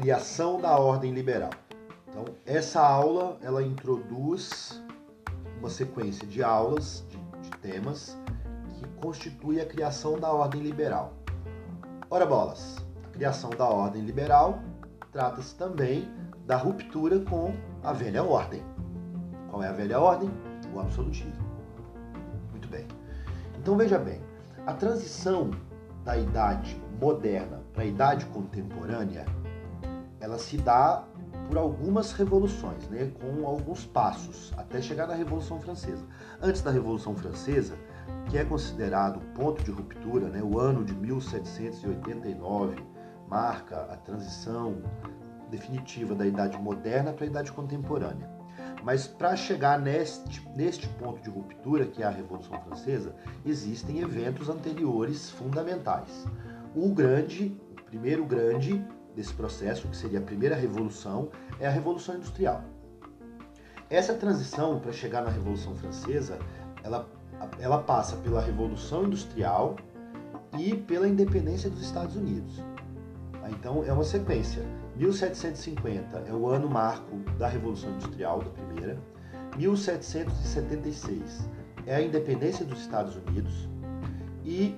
criação da ordem liberal. Então, essa aula ela introduz uma sequência de aulas, de, de temas, que constitui a criação da ordem liberal. Ora bolas, a criação da ordem liberal trata-se também da ruptura com a velha ordem. Qual é a velha ordem? O absolutismo. Muito bem. Então veja bem, a transição da idade moderna para a idade contemporânea, ela se dá por algumas revoluções, né, com alguns passos, até chegar na Revolução Francesa. Antes da Revolução Francesa, que é considerado ponto de ruptura, né, o ano de 1789 marca a transição definitiva da Idade Moderna para a Idade Contemporânea. Mas para chegar neste, neste ponto de ruptura, que é a Revolução Francesa, existem eventos anteriores fundamentais. O grande, o primeiro grande desse processo, que seria a primeira revolução, é a Revolução Industrial. Essa transição para chegar na Revolução Francesa, ela, ela passa pela Revolução Industrial e pela independência dos Estados Unidos. Então é uma sequência. 1750 é o ano marco da Revolução Industrial, da primeira. 1776 é a independência dos Estados Unidos. E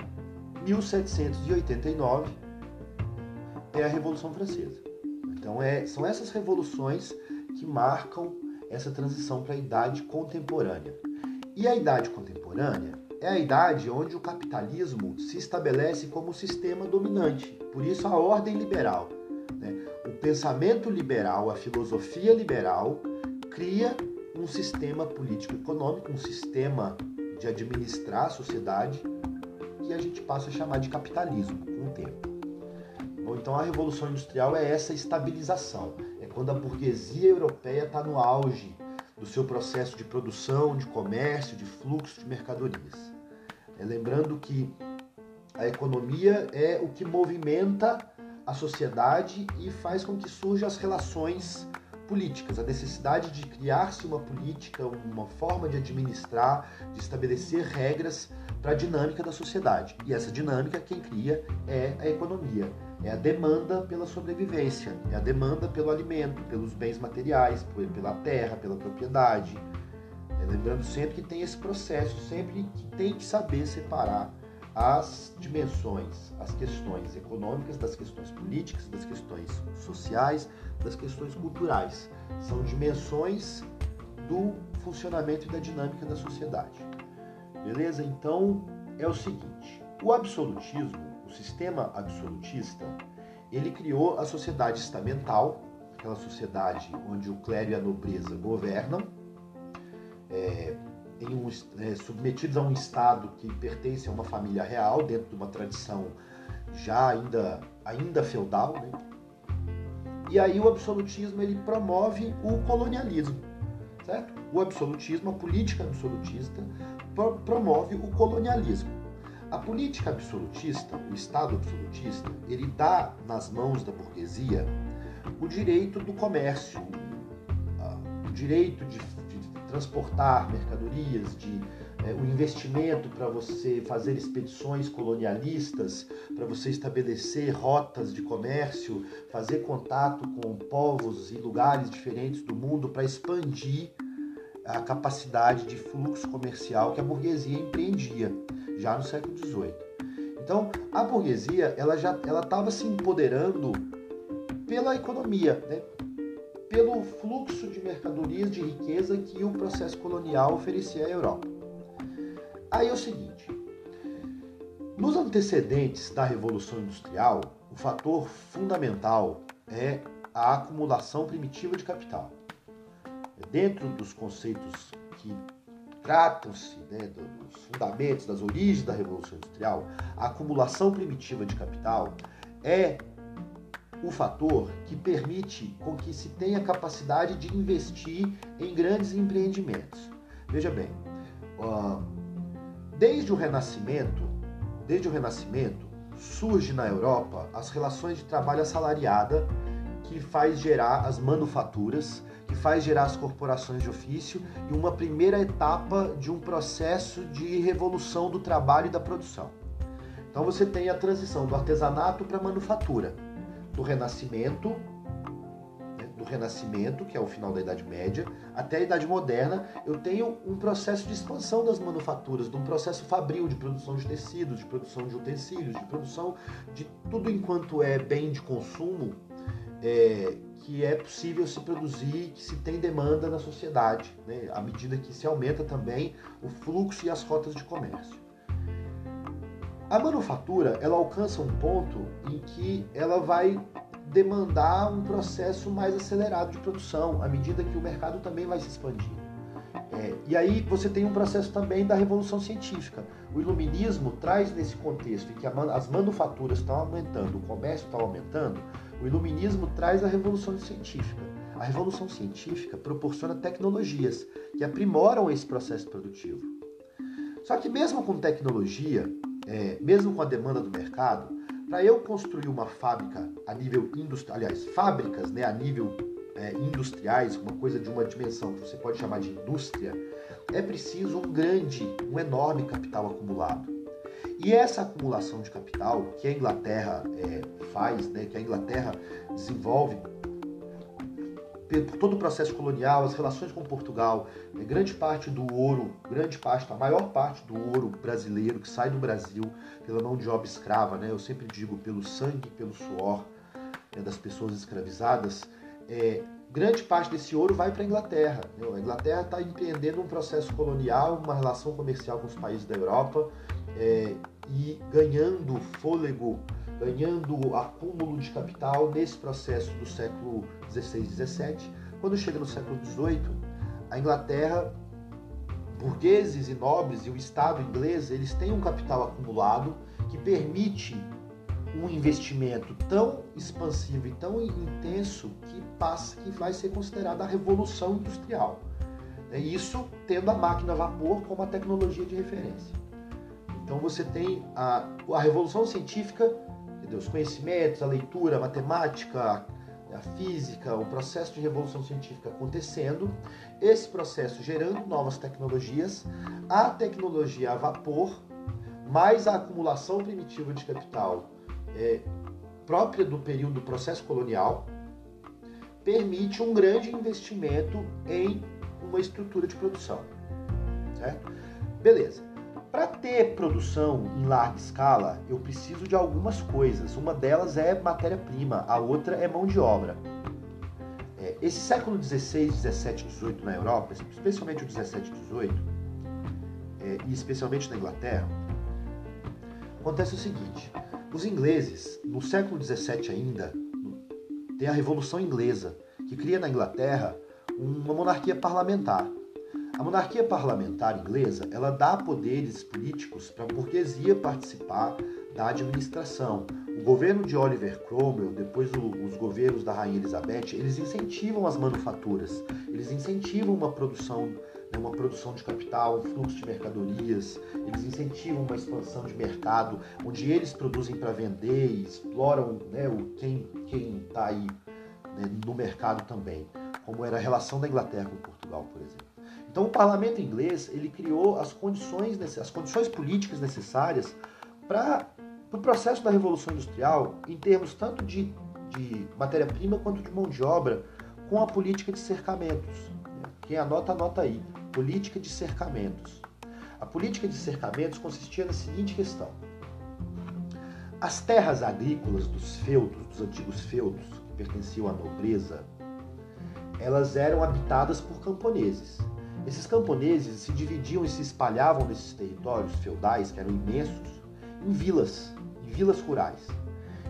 1789 é a Revolução Francesa. Então, é, são essas revoluções que marcam essa transição para a idade contemporânea. E a idade contemporânea é a idade onde o capitalismo se estabelece como sistema dominante. Por isso, a ordem liberal. Né? O pensamento liberal, a filosofia liberal, cria um sistema político-econômico, um sistema de administrar a sociedade que a gente passa a chamar de capitalismo com o tempo. Bom, então a Revolução Industrial é essa estabilização, é quando a burguesia europeia está no auge do seu processo de produção, de comércio, de fluxo de mercadorias. É, lembrando que a economia é o que movimenta a sociedade e faz com que surjam as relações políticas, a necessidade de criar-se uma política, uma forma de administrar, de estabelecer regras para a dinâmica da sociedade. E essa dinâmica quem cria é a economia, é a demanda pela sobrevivência, é a demanda pelo alimento, pelos bens materiais, pela terra, pela propriedade. É, lembrando sempre que tem esse processo, sempre que tem que saber separar as dimensões, as questões econômicas das questões políticas, das questões sociais, das questões culturais. São dimensões do funcionamento e da dinâmica da sociedade. Beleza? Então é o seguinte: o absolutismo, sistema absolutista, ele criou a sociedade estamental, aquela sociedade onde o clero e a nobreza governam, é, um, é, submetidos a um estado que pertence a uma família real, dentro de uma tradição já ainda, ainda feudal, né? E aí o absolutismo ele promove o colonialismo, certo? O absolutismo, a política absolutista, promove o colonialismo. A política absolutista, o Estado absolutista, ele dá nas mãos da burguesia o direito do comércio, o direito de, de transportar mercadorias, de é, o investimento para você fazer expedições colonialistas, para você estabelecer rotas de comércio, fazer contato com povos e lugares diferentes do mundo para expandir a capacidade de fluxo comercial que a burguesia empreendia já no século XVIII. Então, a burguesia ela já ela estava se empoderando pela economia, né? pelo fluxo de mercadorias de riqueza que o processo colonial oferecia à Europa. Aí é o seguinte: nos antecedentes da Revolução Industrial, o fator fundamental é a acumulação primitiva de capital dentro dos conceitos que tratam-se né, dos fundamentos, das origens da Revolução Industrial, a acumulação primitiva de capital é o fator que permite com que se tenha capacidade de investir em grandes empreendimentos. Veja bem, desde o Renascimento, desde o Renascimento surge na Europa as relações de trabalho assalariada que faz gerar as manufaturas que faz gerar as corporações de ofício e uma primeira etapa de um processo de revolução do trabalho e da produção. Então você tem a transição do artesanato para a manufatura, do renascimento do Renascimento, que é o final da Idade Média, até a Idade Moderna, eu tenho um processo de expansão das manufaturas, de um processo fabril de produção de tecidos, de produção de utensílios, de produção de tudo enquanto é bem de consumo é, que é possível se produzir, que se tem demanda na sociedade, né? à medida que se aumenta também o fluxo e as rotas de comércio. A manufatura ela alcança um ponto em que ela vai demandar um processo mais acelerado de produção, à medida que o mercado também vai se expandir. É, e aí você tem um processo também da revolução científica. O iluminismo traz nesse contexto em que as manufaturas estão aumentando, o comércio está aumentando, o iluminismo traz a revolução científica. A revolução científica proporciona tecnologias que aprimoram esse processo produtivo. Só que mesmo com tecnologia, é, mesmo com a demanda do mercado, para eu construir uma fábrica a nível industrial, aliás, fábricas né, a nível é, industriais, uma coisa de uma dimensão que você pode chamar de indústria, é preciso um grande, um enorme capital acumulado. E essa acumulação de capital que a Inglaterra é, faz, né, que a Inglaterra desenvolve por todo o processo colonial, as relações com Portugal, né, grande parte do ouro, grande parte, a maior parte do ouro brasileiro que sai do Brasil pela mão de obra escrava, né, eu sempre digo pelo sangue, pelo suor né, das pessoas escravizadas, é, grande parte desse ouro vai para a Inglaterra. Né? A Inglaterra está empreendendo um processo colonial, uma relação comercial com os países da Europa é, e ganhando fôlego, ganhando acúmulo de capital nesse processo do século XVI e XVII. Quando chega no século XVIII, a Inglaterra, burgueses e nobres e o Estado inglês, eles têm um capital acumulado que permite um investimento tão expansivo e tão intenso que passa que vai ser considerada a revolução industrial. Isso tendo a máquina a vapor como a tecnologia de referência. Então você tem a, a revolução científica, entendeu? os conhecimentos, a leitura, a matemática, a física, o processo de revolução científica acontecendo, esse processo gerando novas tecnologias, a tecnologia a vapor, mais a acumulação primitiva de capital é, própria do período do processo colonial, permite um grande investimento em uma estrutura de produção. Certo? Beleza. Para ter produção em larga escala, eu preciso de algumas coisas. Uma delas é matéria-prima, a outra é mão de obra. É, esse século XVI, XVII, XVIII na Europa, especialmente o XVII XVIII, é, e especialmente na Inglaterra, acontece o seguinte: os ingleses, no século XVII ainda, tem a Revolução Inglesa, que cria na Inglaterra uma monarquia parlamentar. A monarquia parlamentar inglesa, ela dá poderes políticos para a burguesia participar da administração. O governo de Oliver Cromwell, depois o, os governos da Rainha Elizabeth, eles incentivam as manufaturas, eles incentivam uma produção, né, uma produção de capital, um fluxo de mercadorias, eles incentivam uma expansão de mercado, onde eles produzem para vender e exploram né, o, quem está aí né, no mercado também, como era a relação da Inglaterra com Portugal, por exemplo. Então o parlamento inglês ele criou as condições, as condições políticas necessárias para o pro processo da Revolução Industrial, em termos tanto de, de matéria-prima quanto de mão de obra, com a política de cercamentos. Quem anota, anota aí. Política de cercamentos. A política de cercamentos consistia na seguinte questão. As terras agrícolas dos feudos, dos antigos feudos, que pertenciam à nobreza, elas eram habitadas por camponeses. Esses camponeses se dividiam e se espalhavam nesses territórios feudais, que eram imensos, em vilas, em vilas rurais.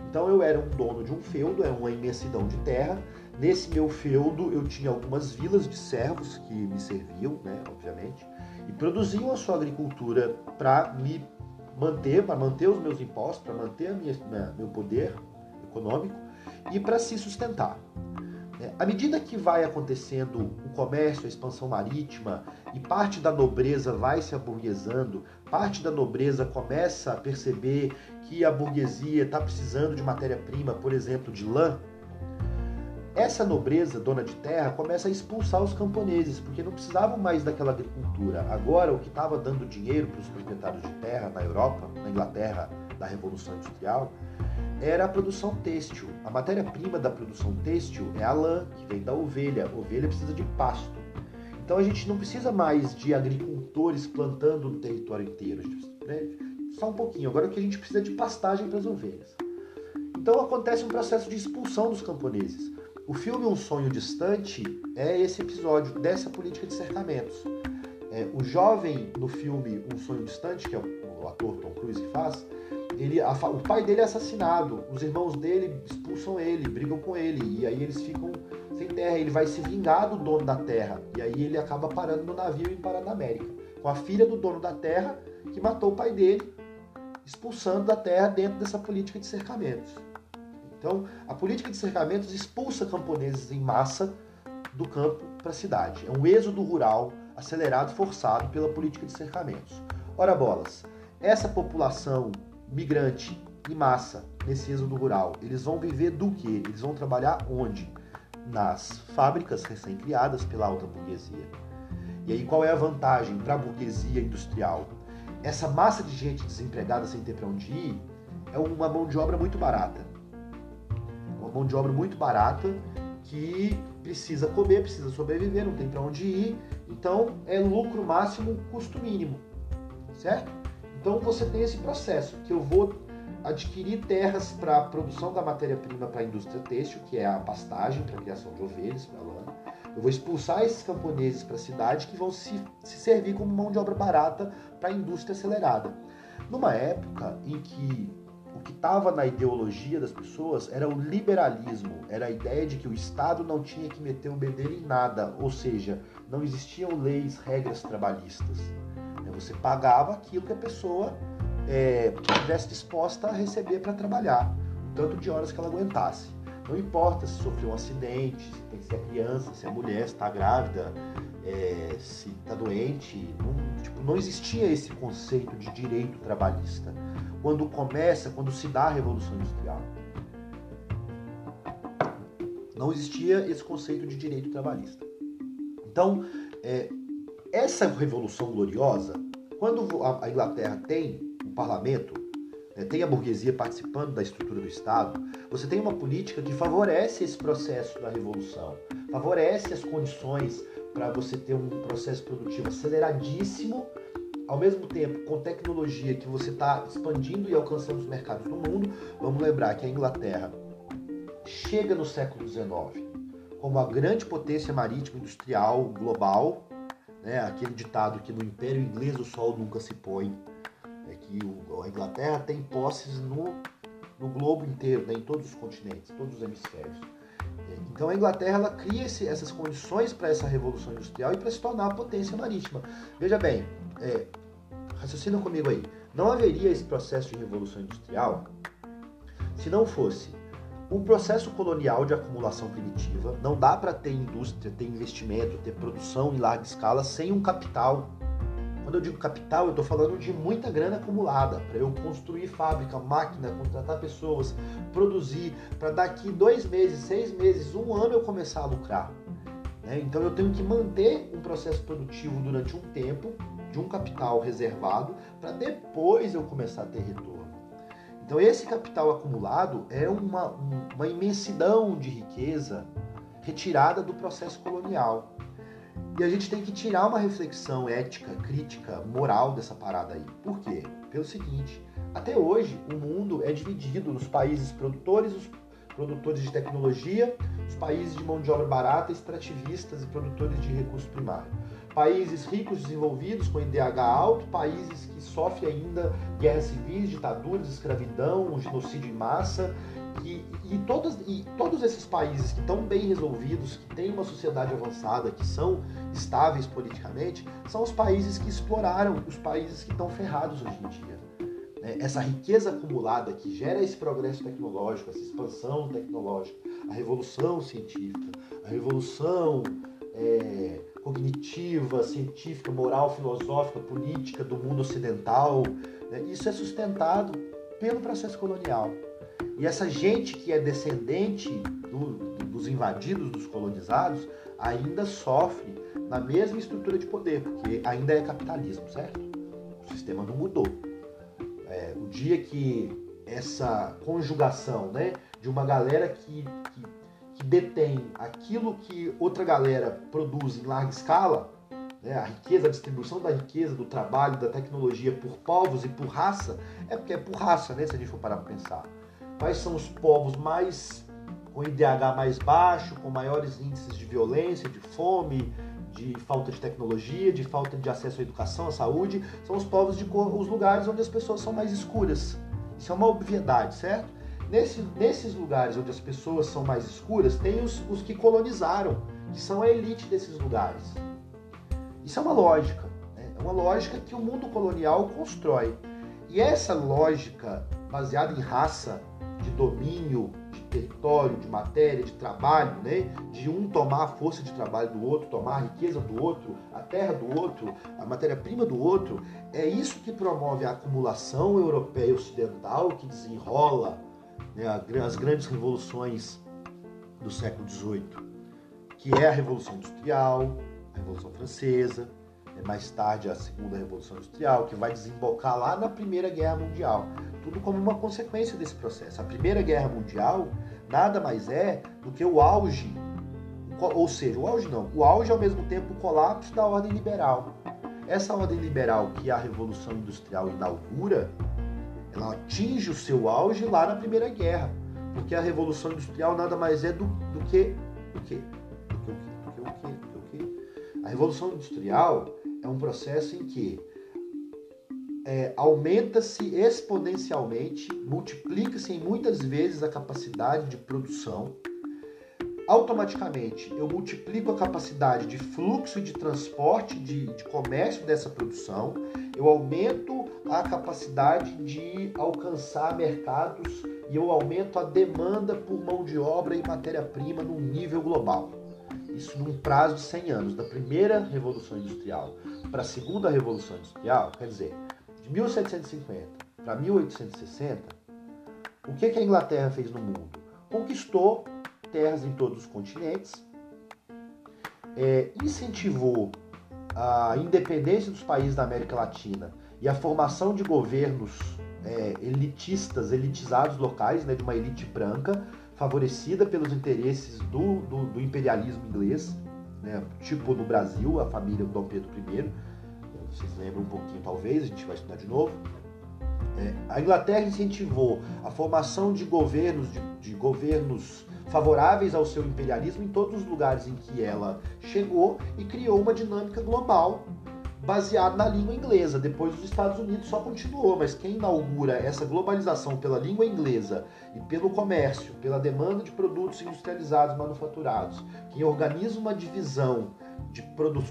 Então eu era um dono de um feudo, era uma imensidão de terra. Nesse meu feudo eu tinha algumas vilas de servos que me serviam, né, obviamente, e produziam a sua agricultura para me manter, para manter os meus impostos, para manter a meu poder econômico e para se sustentar. À medida que vai acontecendo o comércio, a expansão marítima e parte da nobreza vai se aburguesando, parte da nobreza começa a perceber que a burguesia está precisando de matéria-prima, por exemplo, de lã, essa nobreza, dona de terra, começa a expulsar os camponeses, porque não precisavam mais daquela agricultura. Agora, o que estava dando dinheiro para os proprietários de terra na Europa, na Inglaterra da Revolução Industrial, era a produção têxtil. A matéria-prima da produção têxtil é a lã, que vem da ovelha. A ovelha precisa de pasto. Então a gente não precisa mais de agricultores plantando no território inteiro. Né? Só um pouquinho. Agora que a gente precisa de pastagem para as ovelhas. Então acontece um processo de expulsão dos camponeses. O filme Um Sonho Distante é esse episódio dessa política de cercamentos. É, o jovem no filme Um Sonho Distante, que é o, o ator Tom Cruise que faz, ele, a, o pai dele é assassinado, os irmãos dele expulsam ele, brigam com ele, e aí eles ficam sem terra. Ele vai se vingar do dono da terra, e aí ele acaba parando no navio e parando na América, com a filha do dono da terra que matou o pai dele, expulsando da terra dentro dessa política de cercamentos. Então, a política de cercamentos expulsa camponeses em massa do campo para a cidade. É um êxodo rural acelerado, forçado pela política de cercamentos. Ora bolas, essa população migrante em massa nesse êxodo rural, eles vão viver do que? Eles vão trabalhar onde? Nas fábricas recém-criadas pela alta burguesia. E aí qual é a vantagem para a burguesia industrial? Essa massa de gente desempregada sem ter para onde ir é uma mão de obra muito barata mão de obra muito barata que precisa comer, precisa sobreviver, não tem para onde ir. Então é lucro máximo, custo mínimo, certo? Então você tem esse processo que eu vou adquirir terras para a produção da matéria-prima para a indústria têxtil, que é a pastagem para a criação de ovelhas, para. Eu vou expulsar esses camponeses para a cidade que vão se, se servir como mão de obra barata para a indústria acelerada. Numa época em que o que estava na ideologia das pessoas era o liberalismo, era a ideia de que o Estado não tinha que meter o bedelho em nada, ou seja, não existiam leis, regras trabalhistas. Você pagava aquilo que a pessoa é, estivesse disposta a receber para trabalhar, o tanto de horas que ela aguentasse. Não importa se sofreu um acidente, se é criança, se é mulher, se está grávida, é, se está doente. Não, tipo, não existia esse conceito de direito trabalhista quando começa, quando se dá a Revolução Industrial. Não existia esse conceito de direito trabalhista. Então, é, essa Revolução Gloriosa, quando a Inglaterra tem um parlamento, né, tem a burguesia participando da estrutura do Estado, você tem uma política que favorece esse processo da revolução, favorece as condições para você ter um processo produtivo aceleradíssimo ao mesmo tempo, com tecnologia que você está expandindo e alcançando os mercados do mundo, vamos lembrar que a Inglaterra chega no século XIX como a grande potência marítima industrial global, né? aquele ditado que no Império Inglês o sol nunca se põe, é que a Inglaterra tem posses no, no globo inteiro, né? em todos os continentes, todos os hemisférios. Então a Inglaterra ela cria esse, essas condições para essa revolução industrial e para se tornar a potência marítima. Veja bem, é, raciocina comigo aí. Não haveria esse processo de revolução industrial se não fosse um processo colonial de acumulação primitiva. Não dá para ter indústria, ter investimento, ter produção em larga escala sem um capital. Quando eu digo capital, eu estou falando de muita grana acumulada para eu construir fábrica, máquina, contratar pessoas, produzir, para daqui dois meses, seis meses, um ano eu começar a lucrar. Né? Então eu tenho que manter um processo produtivo durante um tempo de um capital reservado para depois eu começar a ter retorno. Então esse capital acumulado é uma, uma imensidão de riqueza retirada do processo colonial. E a gente tem que tirar uma reflexão ética, crítica, moral dessa parada aí. Por quê? Pelo seguinte, até hoje o mundo é dividido nos países produtores, os produtores de tecnologia, os países de mão de obra barata, extrativistas e produtores de recurso primário países ricos desenvolvidos com IDH alto, países que sofrem ainda guerras civis, ditaduras, escravidão, genocídio em massa. E, todos, e todos esses países que estão bem resolvidos, que têm uma sociedade avançada, que são estáveis politicamente, são os países que exploraram, os países que estão ferrados hoje em dia. Né? Essa riqueza acumulada que gera esse progresso tecnológico, essa expansão tecnológica, a revolução científica, a revolução é, cognitiva, científica, moral, filosófica, política do mundo ocidental. Né? Isso é sustentado pelo processo colonial. E essa gente que é descendente do, dos invadidos, dos colonizados, ainda sofre na mesma estrutura de poder, porque ainda é capitalismo, certo? O sistema não mudou. É, o dia que essa conjugação né, de uma galera que, que, detém aquilo que outra galera produz em larga escala, né, a riqueza, a distribuição da riqueza, do trabalho, da tecnologia por povos e por raça, é porque é por raça, né, se a gente for parar para pensar. Quais são os povos mais com IDH mais baixo, com maiores índices de violência, de fome, de falta de tecnologia, de falta de acesso à educação, à saúde, são os povos de cor, os lugares onde as pessoas são mais escuras. Isso é uma obviedade, certo? Nesse, nesses lugares onde as pessoas são mais escuras, tem os, os que colonizaram, que são a elite desses lugares. Isso é uma lógica, né? é uma lógica que o mundo colonial constrói. E essa lógica baseada em raça, de domínio, território, de matéria, de trabalho, né? de um tomar a força de trabalho do outro, tomar a riqueza do outro, a terra do outro, a matéria-prima do outro, é isso que promove a acumulação europeia ocidental, que desenrola né, as grandes revoluções do século XVIII, que é a Revolução Industrial, a Revolução Francesa, né, mais tarde a Segunda Revolução Industrial, que vai desembocar lá na Primeira Guerra Mundial tudo como uma consequência desse processo. A Primeira Guerra Mundial nada mais é do que o auge, ou seja, o auge não, o auge ao mesmo tempo o colapso da ordem liberal. Essa ordem liberal que a Revolução Industrial inaugura, ela atinge o seu auge lá na Primeira Guerra, porque a Revolução Industrial nada mais é do, do que o quê? Do que o quê? Do que o quê? Do que o quê? A Revolução Industrial é um processo em que é, aumenta-se exponencialmente, multiplica-se em muitas vezes a capacidade de produção. Automaticamente eu multiplico a capacidade de fluxo e de transporte, de, de comércio dessa produção, eu aumento a capacidade de alcançar mercados e eu aumento a demanda por mão de obra e matéria-prima num nível global. Isso num prazo de 100 anos, da primeira Revolução Industrial para a segunda Revolução Industrial, quer dizer, de 1750 para 1860, o que, que a Inglaterra fez no mundo? Conquistou terras em todos os continentes, é, incentivou a independência dos países da América Latina e a formação de governos é, elitistas, elitizados locais, né, de uma elite branca, favorecida pelos interesses do, do, do imperialismo inglês, né, tipo no Brasil, a família do Dom Pedro I, vocês lembram um pouquinho talvez, a gente vai estudar de novo. É, a Inglaterra incentivou a formação de governos, de, de governos favoráveis ao seu imperialismo em todos os lugares em que ela chegou e criou uma dinâmica global baseada na língua inglesa. Depois os Estados Unidos só continuou, mas quem inaugura essa globalização pela língua inglesa e pelo comércio, pela demanda de produtos industrializados, manufaturados, quem organiza uma divisão de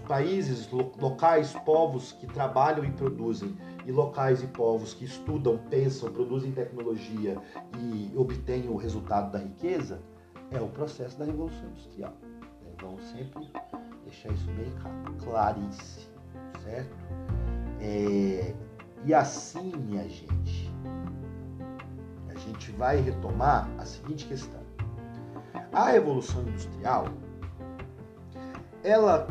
países, locais, povos que trabalham e produzem, e locais e povos que estudam, pensam, produzem tecnologia e obtêm o resultado da riqueza, é o processo da Revolução Industrial. Vamos sempre deixar isso bem claríssimo, certo? É... E assim, minha gente, a gente vai retomar a seguinte questão. A Revolução Industrial ela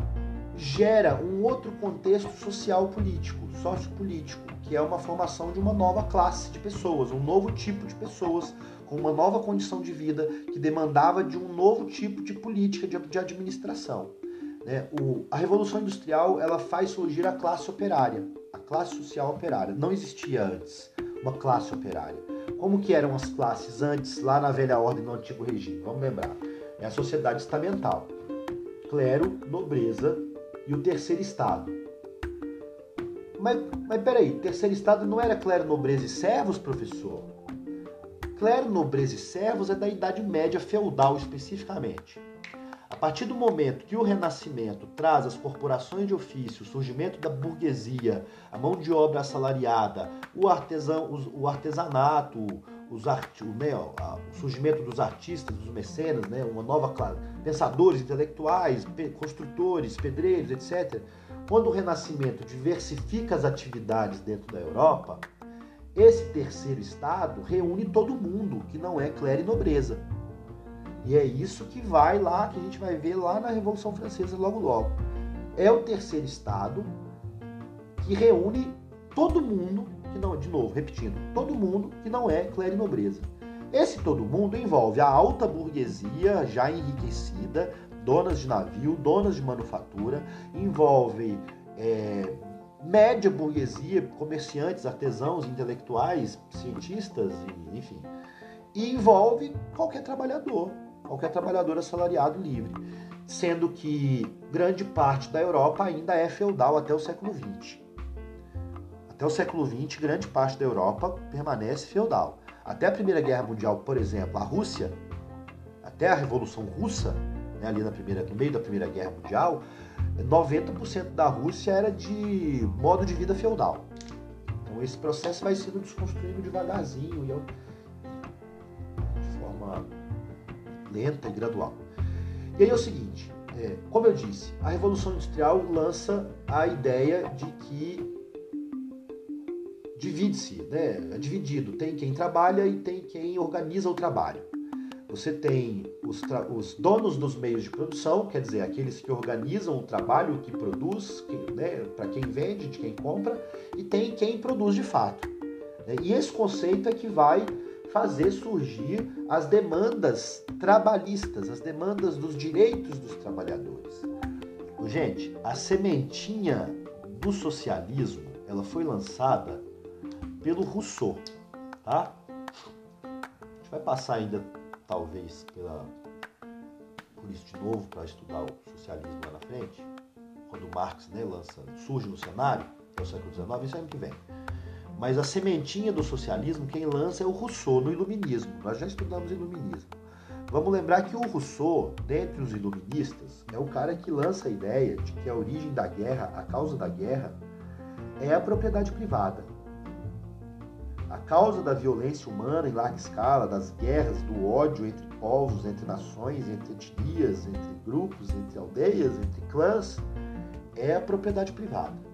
gera um outro contexto social político, sociopolítico, que é uma formação de uma nova classe de pessoas, um novo tipo de pessoas com uma nova condição de vida que demandava de um novo tipo de política de administração. Né? O, a Revolução Industrial ela faz surgir a classe operária, a classe social operária. Não existia antes uma classe operária. Como que eram as classes antes, lá na velha ordem, no antigo regime? Vamos lembrar. É a sociedade estamental clero, nobreza e o terceiro estado. Mas, mas peraí, terceiro estado não era clero, nobreza e servos, professor? Clero, nobreza e servos é da Idade Média feudal especificamente. Partir do momento que o Renascimento traz as corporações de ofício, o surgimento da burguesia, a mão de obra assalariada, o, artesão, o artesanato, os art, o, né, o surgimento dos artistas, dos mecenas, né, uma nova classe, pensadores intelectuais, construtores, pedreiros, etc. Quando o Renascimento diversifica as atividades dentro da Europa, esse terceiro estado reúne todo mundo que não é clero e nobreza. E é isso que vai lá, que a gente vai ver lá na Revolução Francesa logo logo. É o terceiro estado que reúne todo mundo que não, de novo, repetindo, todo mundo que não é clero e nobreza. Esse todo mundo envolve a alta burguesia já enriquecida, donas de navio, donas de manufatura, envolve é, média burguesia, comerciantes, artesãos, intelectuais, cientistas, enfim. E envolve qualquer trabalhador, qualquer trabalhador assalariado livre, sendo que grande parte da Europa ainda é feudal até o século XX. Até o século XX, grande parte da Europa permanece feudal. Até a Primeira Guerra Mundial, por exemplo, a Rússia, até a Revolução Russa, né, ali na primeira, no meio da Primeira Guerra Mundial, 90% da Rússia era de modo de vida feudal. Então esse processo vai sendo desconstruído devagarzinho e lenta e gradual. E aí é o seguinte, é, como eu disse, a Revolução Industrial lança a ideia de que divide-se, né? é dividido. Tem quem trabalha e tem quem organiza o trabalho. Você tem os, os, donos dos meios de produção, quer dizer, aqueles que organizam o trabalho, que produz, que, né, para quem vende, de quem compra, e tem quem produz de fato. Né? E esse conceito é que vai fazer surgir as demandas trabalhistas, as demandas dos direitos dos trabalhadores. Gente, a sementinha do socialismo, ela foi lançada pelo Rousseau, tá? A gente vai passar ainda talvez pela, por isso de novo para estudar o socialismo lá na frente, quando Marx né, lança, surge no cenário, é o século XIX, isso é ano que vem. Mas a sementinha do socialismo, quem lança é o Rousseau no Iluminismo. Nós já estudamos Iluminismo. Vamos lembrar que o Rousseau, dentre os iluministas, é o cara que lança a ideia de que a origem da guerra, a causa da guerra, é a propriedade privada. A causa da violência humana em larga escala, das guerras, do ódio entre povos, entre nações, entre etnias, entre grupos, entre aldeias, entre clãs, é a propriedade privada.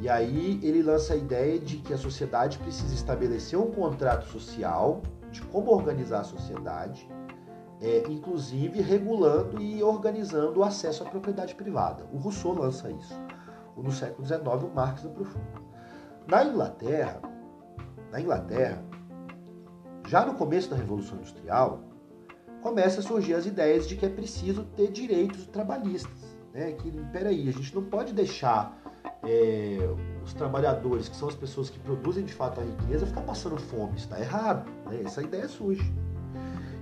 E aí ele lança a ideia de que a sociedade precisa estabelecer um contrato social de como organizar a sociedade, é, inclusive regulando e organizando o acesso à propriedade privada. O Rousseau lança isso. No século XIX, o Marx aprofunda. Na Inglaterra, na Inglaterra, já no começo da Revolução Industrial, começa a surgir as ideias de que é preciso ter direitos trabalhistas. Né? Que, peraí, a gente não pode deixar é, os trabalhadores, que são as pessoas que produzem de fato a riqueza, ficar passando fome. Está errado. Né? Essa ideia surge.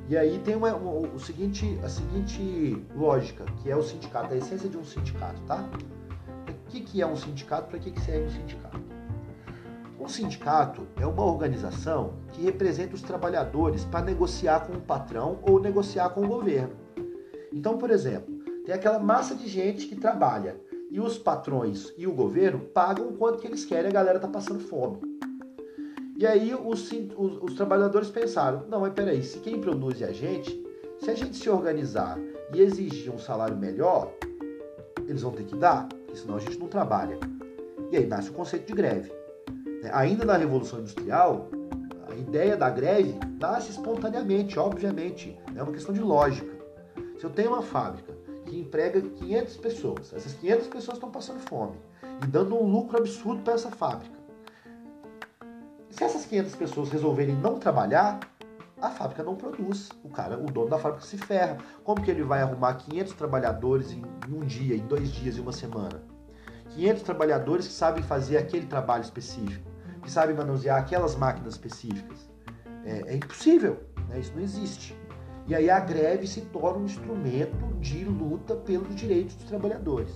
E aí tem uma, uma, o seguinte, a seguinte lógica, que é o sindicato, a essência de um sindicato, tá? O que, que é um sindicato? Para que, que serve um sindicato? Um sindicato é uma organização que representa os trabalhadores para negociar com o patrão ou negociar com o governo. Então, por exemplo, tem aquela massa de gente que trabalha e os patrões e o governo pagam o quanto que eles querem, a galera tá passando fome. E aí os, os, os trabalhadores pensaram, não, mas peraí, se quem produz é a gente, se a gente se organizar e exigir um salário melhor, eles vão ter que dar, senão a gente não trabalha. E aí nasce o conceito de greve. Né? Ainda na Revolução Industrial, a ideia da greve nasce espontaneamente, obviamente. É uma questão de lógica. Se eu tenho uma fábrica que emprega 500 pessoas, essas 500 pessoas estão passando fome e dando um lucro absurdo para essa fábrica. Se essas 500 pessoas resolverem não trabalhar, a fábrica não produz. O cara, o dono da fábrica se ferra. Como que ele vai arrumar 500 trabalhadores em um dia, em dois dias e uma semana? 500 trabalhadores que sabem fazer aquele trabalho específico, que sabem manusear aquelas máquinas específicas. É, é impossível, né? isso não existe. E aí a greve se torna um instrumento de luta pelos direitos dos trabalhadores.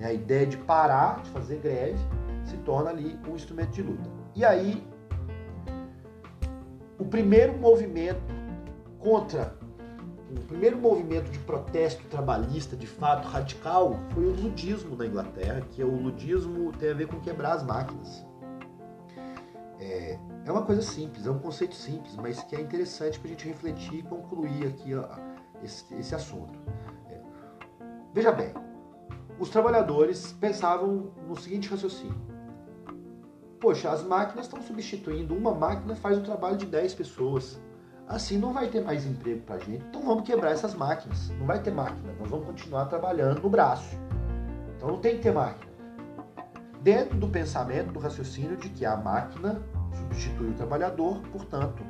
A ideia de parar de fazer greve se torna ali um instrumento de luta. E aí, o primeiro movimento contra o primeiro movimento de protesto trabalhista, de fato, radical, foi o ludismo na Inglaterra, que é o ludismo tem a ver com quebrar as máquinas. É, é uma coisa simples, é um conceito simples, mas que é interessante para a gente refletir e concluir aqui esse, esse, assunto. É, veja bem, os trabalhadores pensavam no seguinte raciocínio. Poxa, as máquinas estão substituindo, uma máquina faz o trabalho de 10 pessoas Assim não vai ter mais emprego para a gente. Então vamos quebrar essas máquinas. Não vai ter máquina. Nós vamos continuar trabalhando no braço. Então não tem que ter máquina. dentro do pensamento, do raciocínio de que a máquina substitui o trabalhador, portanto,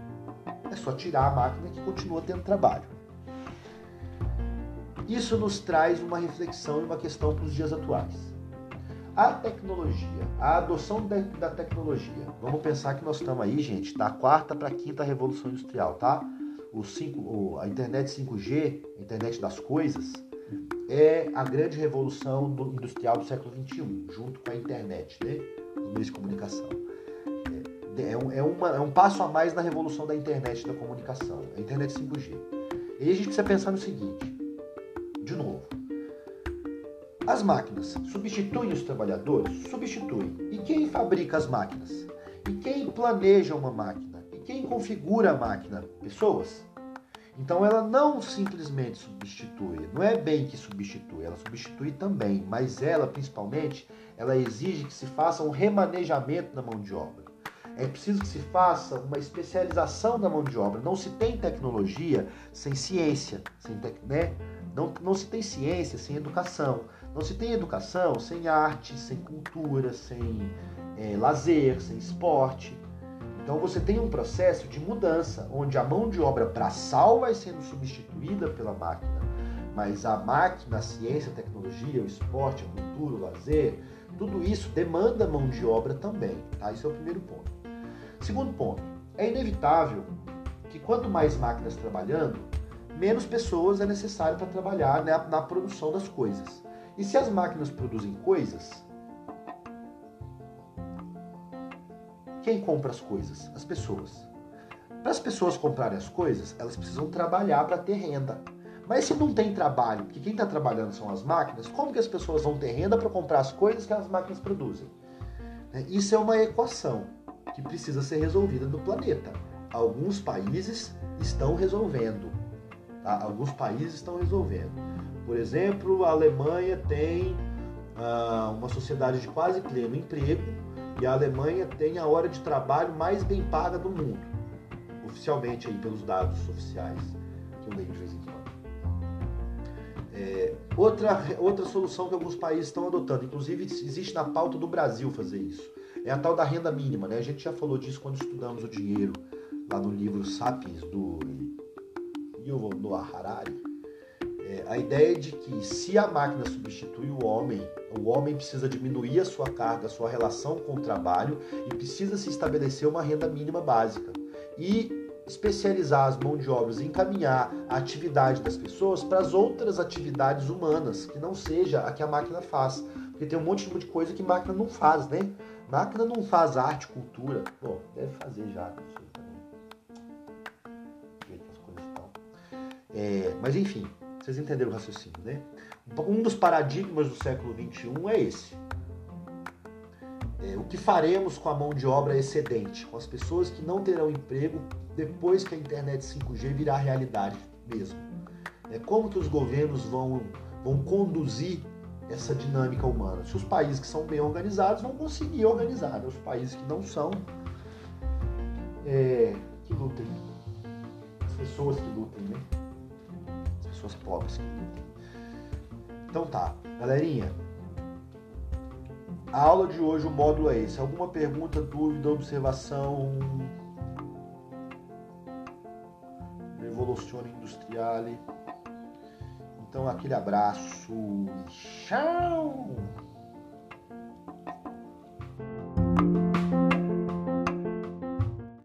é só tirar a máquina que continua tendo trabalho. Isso nos traz uma reflexão e uma questão para os dias atuais. A tecnologia, a adoção da, tecnologia. Vamos pensar que nós estamos aí, gente, da quarta para a quinta revolução industrial, tá? O 5, o, a internet 5G, a internet das coisas, é a grande revolução industrial do século 21, junto com a internet, né? Os meios de comunicação. É, um, é, uma, é um passo a mais na revolução da internet da comunicação, a internet 5G. E a gente precisa pensar no seguinte: de novo. As máquinas substituem os trabalhadores? Substituem. E quem fabrica as máquinas? E quem planeja uma máquina? E quem configura a máquina? Pessoas. Então ela não simplesmente substitui, não é bem que substitui, ela substitui também, mas ela principalmente, ela exige que se faça um remanejamento da mão de obra. É preciso que se faça uma especialização da mão de obra. Não se tem tecnologia sem ciência, sem tec, né? Não, não se tem ciência sem educação. Não se tem educação sem arte, sem cultura, sem é, lazer, sem esporte. Então você tem um processo de mudança, onde a mão de obra braçal vai sendo substituída pela máquina, mas a máquina, a ciência, a tecnologia, o esporte, a cultura, o lazer, tudo isso demanda mão de obra também. Tá? Esse é o primeiro ponto. Segundo ponto, é inevitável que quanto mais máquinas trabalhando, menos pessoas é necessário para trabalhar né, na produção das coisas. E se as máquinas produzem coisas, quem compra as coisas? As pessoas. Para as pessoas comprarem as coisas, elas precisam trabalhar para ter renda. Mas se não tem trabalho, porque quem está trabalhando são as máquinas, como que as pessoas vão ter renda para comprar as coisas que as máquinas produzem? Né, isso é uma equação que precisa ser resolvida no planeta. Alguns países estão resolvendo. Tá? Alguns países estão resolvendo. Por exemplo, a Alemanha tem ah, uma sociedade de quase pleno emprego e a Alemanha tem a hora de trabalho mais bem paga do mundo, oficialmente aí pelos dados oficiais que eu leio de vez em quando. É, outra, outra solução que alguns países estão adotando, inclusive existe na pauta do Brasil fazer isso, é a tal da renda mínima. Né? A gente já falou disso quando estudamos o dinheiro lá no livro Sapiens do Yuval Noah Harari, é, a ideia é de que se a máquina substitui o homem, o homem precisa diminuir a sua carga, a sua relação com o trabalho e precisa se estabelecer uma renda mínima básica. E especializar as mãos de obras e encaminhar a atividade das pessoas para as outras atividades humanas, que não seja a que a máquina faz. Porque tem um monte de coisa que máquina não faz, né? Máquina não faz arte, cultura. Bom, deve fazer já, não sei também. É, mas enfim, vocês entenderam o raciocínio, né? Um dos paradigmas do século XXI é esse. É, o que faremos com a mão de obra excedente, com as pessoas que não terão emprego depois que a internet 5G virar realidade mesmo? É, como que os governos vão, vão conduzir essa dinâmica humana? Se os países que são bem organizados vão conseguir organizar, né? os países que não são, é, que lutem. As pessoas que lutem, né? pessoas pobres. Então tá, galerinha. A aula de hoje, o módulo é esse. Alguma pergunta, dúvida, observação? Revoluzione Industriale. Então, aquele abraço. Tchau!